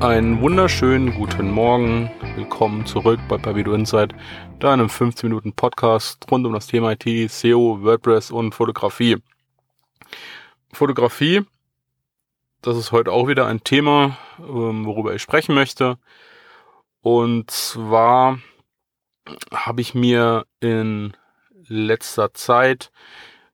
Einen wunderschönen guten Morgen. Willkommen zurück bei Pavido Insight, deinem 15 Minuten Podcast rund um das Thema IT, SEO, WordPress und Fotografie. Fotografie, das ist heute auch wieder ein Thema, ähm, worüber ich sprechen möchte. Und zwar habe ich mir in letzter Zeit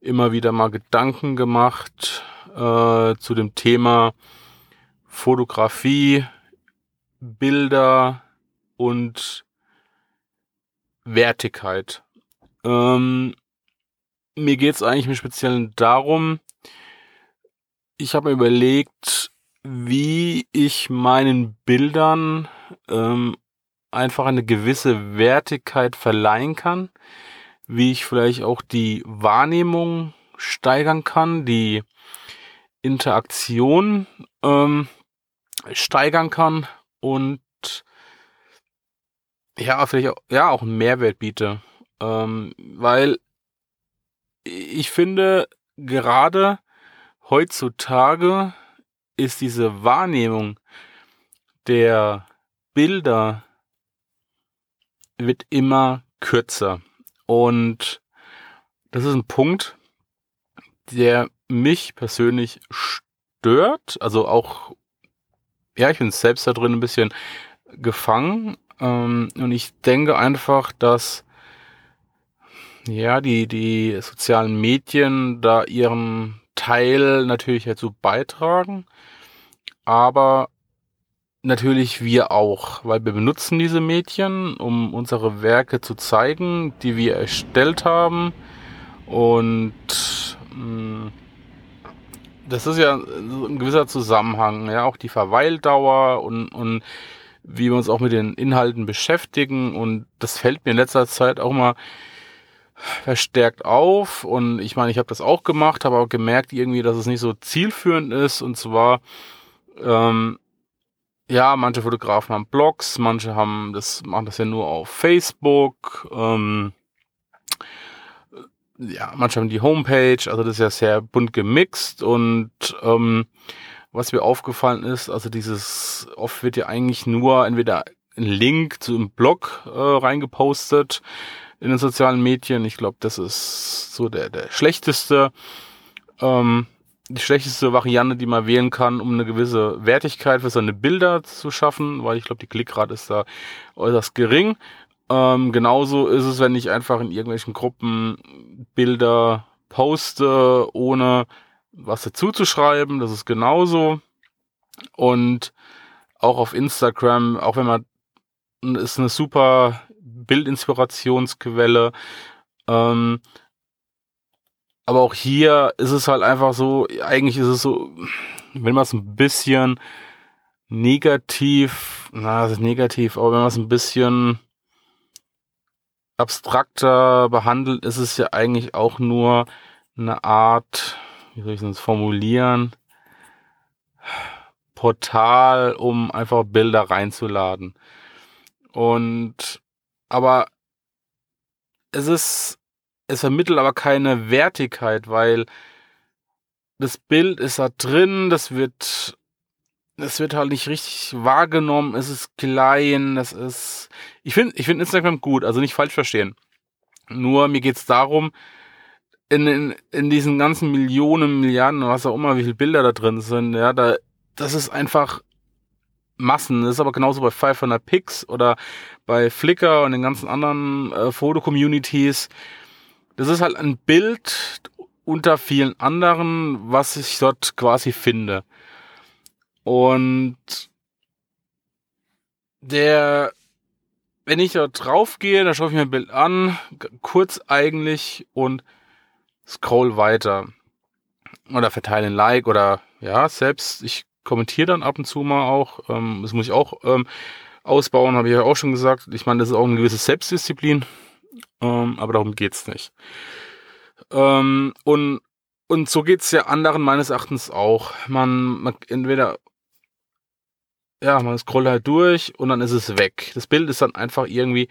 immer wieder mal Gedanken gemacht äh, zu dem Thema Fotografie, Bilder und Wertigkeit. Ähm, mir geht es eigentlich im Speziellen darum, ich habe mir überlegt, wie ich meinen Bildern ähm, einfach eine gewisse Wertigkeit verleihen kann, wie ich vielleicht auch die Wahrnehmung steigern kann, die Interaktion ähm, steigern kann und ja, vielleicht auch, ja, auch einen Mehrwert biete. Ähm, weil ich finde, gerade heutzutage ist diese Wahrnehmung der Bilder wird immer kürzer. Und das ist ein Punkt, der mich persönlich stört. Also auch ja, ich bin selbst da drin ein bisschen gefangen. Ähm, und ich denke einfach, dass ja, die, die sozialen Medien da ihren Teil natürlich dazu beitragen. Aber natürlich wir auch, weil wir benutzen diese Medien, um unsere Werke zu zeigen, die wir erstellt haben. Und mh, mm, das ist ja ein gewisser Zusammenhang, ja, auch die Verweildauer und, und wie wir uns auch mit den Inhalten beschäftigen. Und das fällt mir in letzter Zeit auch mal verstärkt auf. Und ich meine, ich habe das auch gemacht, habe auch gemerkt irgendwie, dass es nicht so zielführend ist. Und zwar ähm, ja, manche Fotografen haben Blogs, manche haben das machen das ja nur auf Facebook. Ähm, ja, manche haben die Homepage, also das ist ja sehr bunt gemixt und ähm, was mir aufgefallen ist, also dieses, oft wird ja eigentlich nur entweder ein Link zu einem Blog äh, reingepostet in den sozialen Medien. Ich glaube, das ist so der, der schlechteste, ähm, die schlechteste Variante, die man wählen kann, um eine gewisse Wertigkeit für seine Bilder zu schaffen, weil ich glaube, die Klickrate ist da äußerst gering. Ähm, genauso ist es, wenn ich einfach in irgendwelchen Gruppen Bilder poste, ohne was dazu zu schreiben. Das ist genauso. Und auch auf Instagram, auch wenn man ist eine super Bildinspirationsquelle. Ähm, aber auch hier ist es halt einfach so, eigentlich ist es so, wenn man es ein bisschen negativ, na, das ist negativ, aber wenn man es ein bisschen abstrakter behandelt, ist es ja eigentlich auch nur eine Art, wie soll ich das formulieren, Portal, um einfach Bilder reinzuladen. Und aber es ist, es vermittelt aber keine Wertigkeit, weil das Bild ist da drin, das wird es wird halt nicht richtig wahrgenommen, es ist klein, das ist. Ich finde ich finde Instagram gut, also nicht falsch verstehen. Nur mir geht es darum, in, in, in diesen ganzen Millionen, Milliarden, was auch immer, wie viele Bilder da drin sind, ja, da, das ist einfach Massen. Das ist aber genauso bei 500 Pix oder bei Flickr und den ganzen anderen äh, Foto-Communities. Das ist halt ein Bild unter vielen anderen, was ich dort quasi finde. Und der, wenn ich da drauf gehe, dann schaue ich mir ein Bild an, kurz eigentlich und scroll weiter. Oder verteile ein Like oder ja, selbst, ich kommentiere dann ab und zu mal auch. Ähm, das muss ich auch ähm, ausbauen, habe ich ja auch schon gesagt. Ich meine, das ist auch eine gewisse Selbstdisziplin, ähm, aber darum geht's nicht. Ähm, und, und so geht's ja anderen meines Erachtens auch. Man, man entweder ja, man scrollt halt durch und dann ist es weg. Das Bild ist dann einfach irgendwie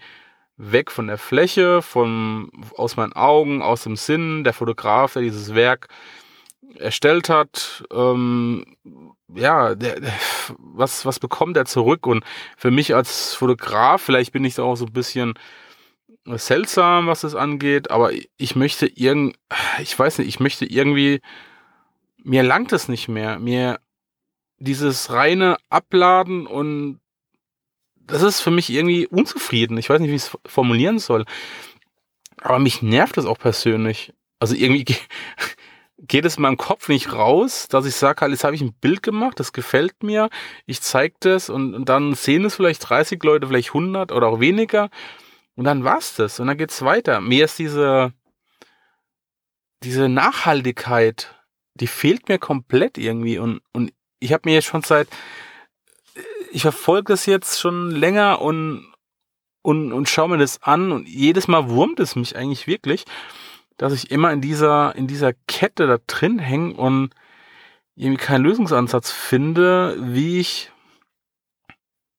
weg von der Fläche, von, aus meinen Augen, aus dem Sinn, der Fotograf, der dieses Werk erstellt hat, ähm, ja, der, der, was, was bekommt er zurück? Und für mich als Fotograf, vielleicht bin ich da auch so ein bisschen seltsam, was das angeht, aber ich möchte irgend, ich weiß nicht, ich möchte irgendwie, mir langt es nicht mehr. Mir dieses reine Abladen und das ist für mich irgendwie unzufrieden. Ich weiß nicht, wie ich es formulieren soll. Aber mich nervt das auch persönlich. Also irgendwie geht es in meinem Kopf nicht raus, dass ich sage, halt, jetzt habe ich ein Bild gemacht, das gefällt mir, ich zeige das und, und, dann sehen es vielleicht 30 Leute, vielleicht 100 oder auch weniger und dann war's das und dann geht's weiter. Mir ist diese, diese Nachhaltigkeit, die fehlt mir komplett irgendwie und, und ich habe mir jetzt schon seit, ich verfolge das jetzt schon länger und, und, und schaue mir das an und jedes Mal wurmt es mich eigentlich wirklich dass ich immer in dieser, in dieser Kette da drin hänge und irgendwie keinen Lösungsansatz finde, wie ich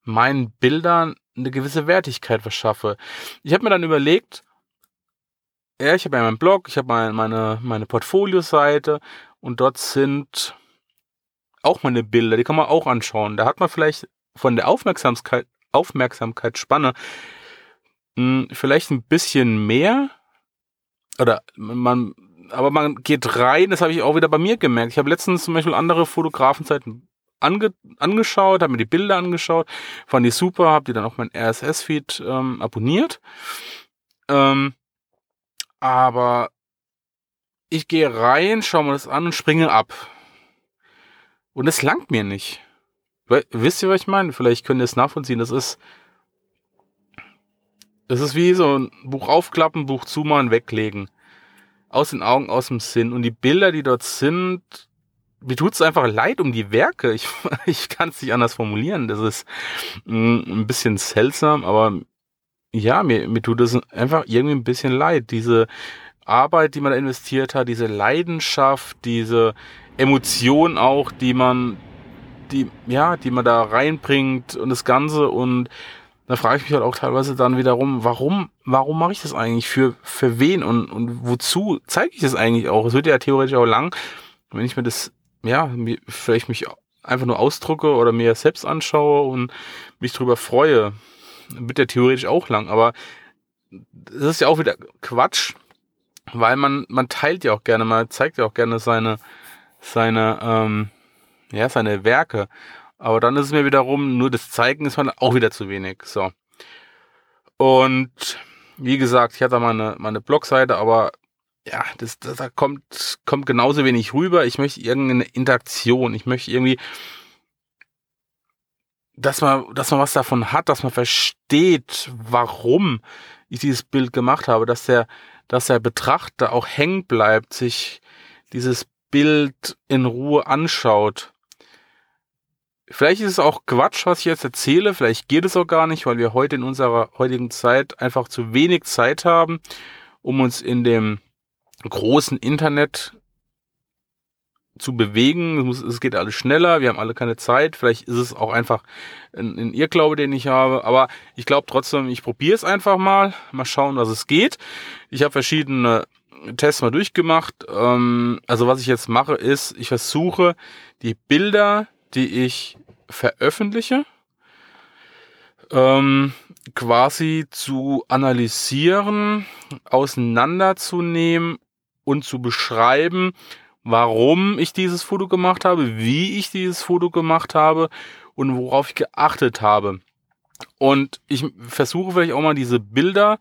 meinen Bildern eine gewisse Wertigkeit verschaffe. Ich habe mir dann überlegt, ja, ich habe ja meinen Blog, ich habe meine, meine, meine Portfolio-Seite und dort sind auch meine Bilder, die kann man auch anschauen. Da hat man vielleicht von der Aufmerksamkeit, Aufmerksamkeitsspanne mh, hm, vielleicht ein bisschen mehr, oder man, aber man geht rein, das habe ich auch wieder bei mir gemerkt. Ich habe letztens zum Beispiel andere Fotografenzeiten ange, angeschaut, habe mir die Bilder angeschaut, fand die super, habe die dann auch mein RSS-Feed ähm, abonniert. Ähm, aber ich gehe rein, schaue mir das an und springe ab. Und es langt mir nicht. Weil, wisst ihr, was ich meine? Vielleicht könnt ihr es nachvollziehen. Das ist, das ist wie so ein Buch aufklappen, Buch zumachen, weglegen. Aus den Augen, aus dem Sinn. Und die Bilder, die dort sind, mir tut's einfach leid um die Werke. Ich, ich kann es nicht anders formulieren. Das ist mm, ein bisschen seltsam, aber ja, mir, mir tut es einfach irgendwie ein bisschen leid. Diese Arbeit, die man da investiert hat, diese Leidenschaft, diese Emotion auch, die man, die, ja, die man da reinbringt und das Ganze und da frage ich mich halt auch teilweise dann wiederum, warum, warum mache ich das eigentlich? Für, für wen und, und wozu zeige ich das eigentlich auch? Es wird ja theoretisch auch lang, wenn ich mir das, ja, vielleicht mich einfach nur ausdrucke oder mir selbst anschaue und mich drüber freue, wird ja theoretisch auch lang, aber das ist ja auch wieder Quatsch, weil man, man teilt ja auch gerne, man zeigt ja auch gerne seine, seine, ähm, ja, seine Werke. Aber dann ist es mir wiederum, nur das Zeigen ist auch wieder zu wenig. So. Und wie gesagt, ich hatte meine, meine Blogseite, aber ja, das, das da kommt, kommt genauso wenig rüber. Ich möchte irgendeine Interaktion. Ich möchte irgendwie, dass man, dass man was davon hat, dass man versteht, warum ich dieses Bild gemacht habe, dass der, dass der Betrachter auch hängen bleibt, sich dieses Bild in Ruhe anschaut. Vielleicht ist es auch Quatsch, was ich jetzt erzähle. Vielleicht geht es auch gar nicht, weil wir heute in unserer heutigen Zeit einfach zu wenig Zeit haben, um uns in dem großen Internet zu bewegen. Es, geht alles schneller. Wir haben alle keine Zeit. Vielleicht ist es auch einfach ein, ein Irrglaube, den ich habe. Aber ich glaube trotzdem, ich probiere es einfach mal. Mal schauen, was es geht. Ich habe verschiedene Tests mal durchgemacht. Ähm, also was ich jetzt mache, ist, ich versuche die Bilder, die ich veröffentliche, ähm, quasi zu analysieren, auseinanderzunehmen und zu beschreiben, warum ich dieses Foto gemacht habe, wie ich dieses Foto gemacht habe und worauf ich geachtet habe. Und ich versuche vielleicht auch mal diese Bilder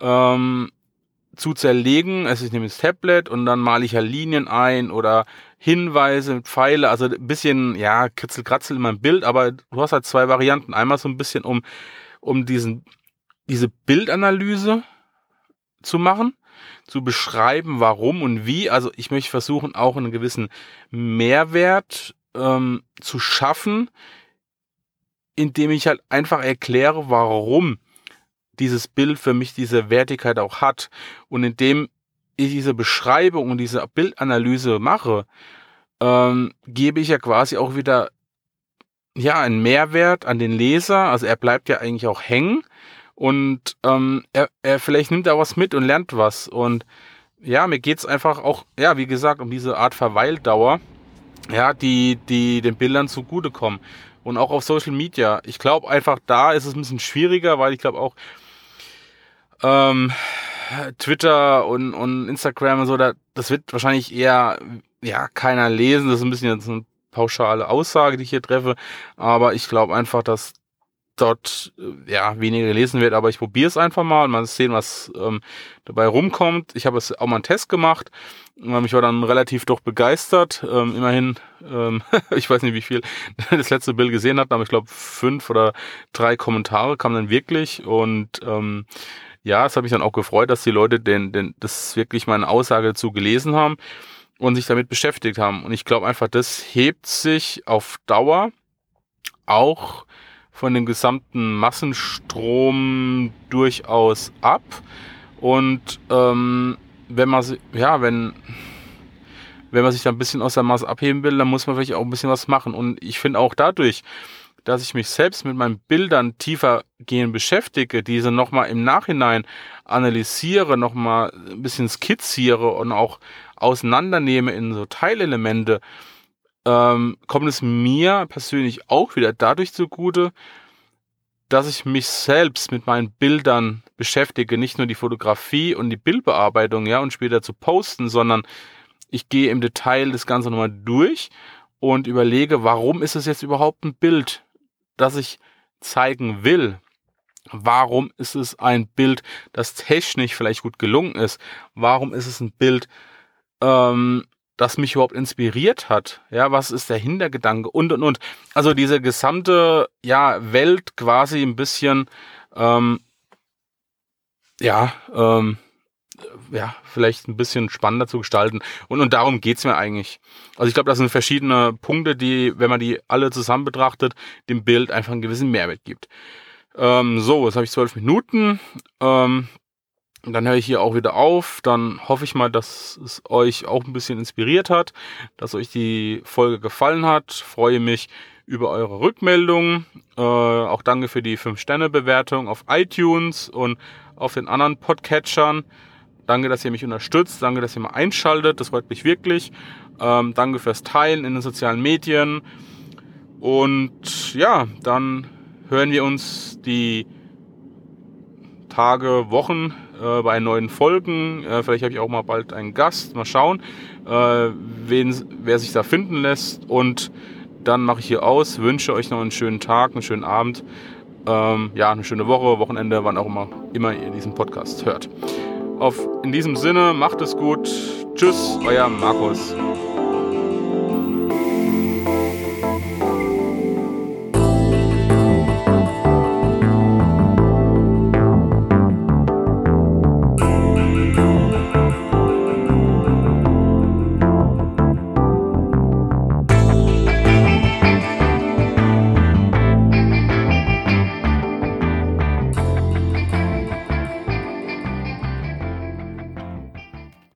ähm, zu zerlegen. Also ich nehme das Tablet und dann male ich ja Linien ein oder Hinweise Pfeile, also ein bisschen, ja, kritzel-kratzel in meinem Bild, aber du hast halt zwei Varianten. Einmal so ein bisschen, um, um diesen, diese Bildanalyse zu machen, zu beschreiben, warum und wie. Also ich möchte versuchen, auch einen gewissen Mehrwert ähm, zu schaffen, indem ich halt einfach erkläre, warum dieses Bild für mich diese Wertigkeit auch hat. Und indem ich diese Beschreibung und diese Bildanalyse mache, ähm, gebe ich ja quasi auch wieder ja einen Mehrwert an den Leser. Also er bleibt ja eigentlich auch hängen und ähm, er, er vielleicht nimmt da was mit und lernt was. Und ja, mir geht's einfach auch, ja, wie gesagt, um diese Art Verweildauer, ja, die, die den Bildern zugutekommen. Und auch auf Social Media. Ich glaube einfach, da ist es ein bisschen schwieriger, weil ich glaube auch ähm, Twitter und, und Instagram und so, da, das wird wahrscheinlich eher ja keiner lesen. Das ist ein bisschen jetzt eine pauschale Aussage, die ich hier treffe. Aber ich glaube einfach, dass dort äh, ja weniger gelesen wird, aber ich probiere es einfach mal und mal sehen, was ähm, dabei rumkommt. Ich habe es auch mal einen Test gemacht. Ähm, ich war dann relativ doch begeistert. Ähm, immerhin, ähm, ich weiß nicht, wie viel das letzte Bild gesehen hat, aber ich glaube fünf oder drei Kommentare kamen dann wirklich und ähm, ja, es hat mich dann auch gefreut, dass die Leute den, den, das wirklich meine Aussage dazu gelesen haben und sich damit beschäftigt haben. Und ich glaube einfach, das hebt sich auf Dauer auch von dem gesamten Massenstrom durchaus ab. Und ähm, wenn man ja, wenn wenn man sich da ein bisschen aus der Masse abheben will, dann muss man vielleicht auch ein bisschen was machen. Und ich finde auch dadurch, dass ich mich selbst mit meinen Bildern tiefer gehen beschäftige, diese nochmal im Nachhinein analysiere, nochmal ein bisschen skizziere und auch auseinandernehme in so Teilelemente, ähm, kommt es mir persönlich auch wieder dadurch zugute, dass ich mich selbst mit meinen Bildern beschäftige, nicht nur die Fotografie und die Bildbearbeitung, ja, und später zu posten, sondern ich gehe im Detail das Ganze nochmal durch und überlege, warum ist es jetzt überhaupt ein Bild, das ich zeigen will? Warum ist es ein Bild, das technisch vielleicht gut gelungen ist? Warum ist es ein Bild, ähm, das mich überhaupt inspiriert hat. Ja, was ist der Hintergedanke und und und. Also diese gesamte ja Welt quasi ein bisschen ähm, ja ähm, ja vielleicht ein bisschen spannender zu gestalten und und darum geht's mir eigentlich. Also ich glaube, das sind verschiedene Punkte, die, wenn man die alle zusammen betrachtet, dem Bild einfach einen gewissen Mehrwert gibt. Ähm, so, jetzt habe ich zwölf Minuten. Ähm, dann höre ich hier auch wieder auf. Dann hoffe ich mal, dass es euch auch ein bisschen inspiriert hat, dass euch die Folge gefallen hat. Freue mich über eure Rückmeldungen. Äh, auch danke für die 5-Sterne-Bewertung auf iTunes und auf den anderen Podcatchern. Danke, dass ihr mich unterstützt. Danke, dass ihr mal einschaltet. Das freut mich wirklich. Ähm, danke fürs Teilen in den sozialen Medien. Und ja, dann hören wir uns die Tage, Wochen äh, bei neuen Folgen. Äh, vielleicht habe ich auch mal bald einen Gast. Mal schauen, äh, wen, wer sich da finden lässt. Und dann mache ich hier aus. Wünsche euch noch einen schönen Tag, einen schönen Abend. Ähm, ja, eine schöne Woche, Wochenende, wann auch immer, immer ihr diesen Podcast hört. Auf, in diesem Sinne, macht es gut. Tschüss, euer Markus.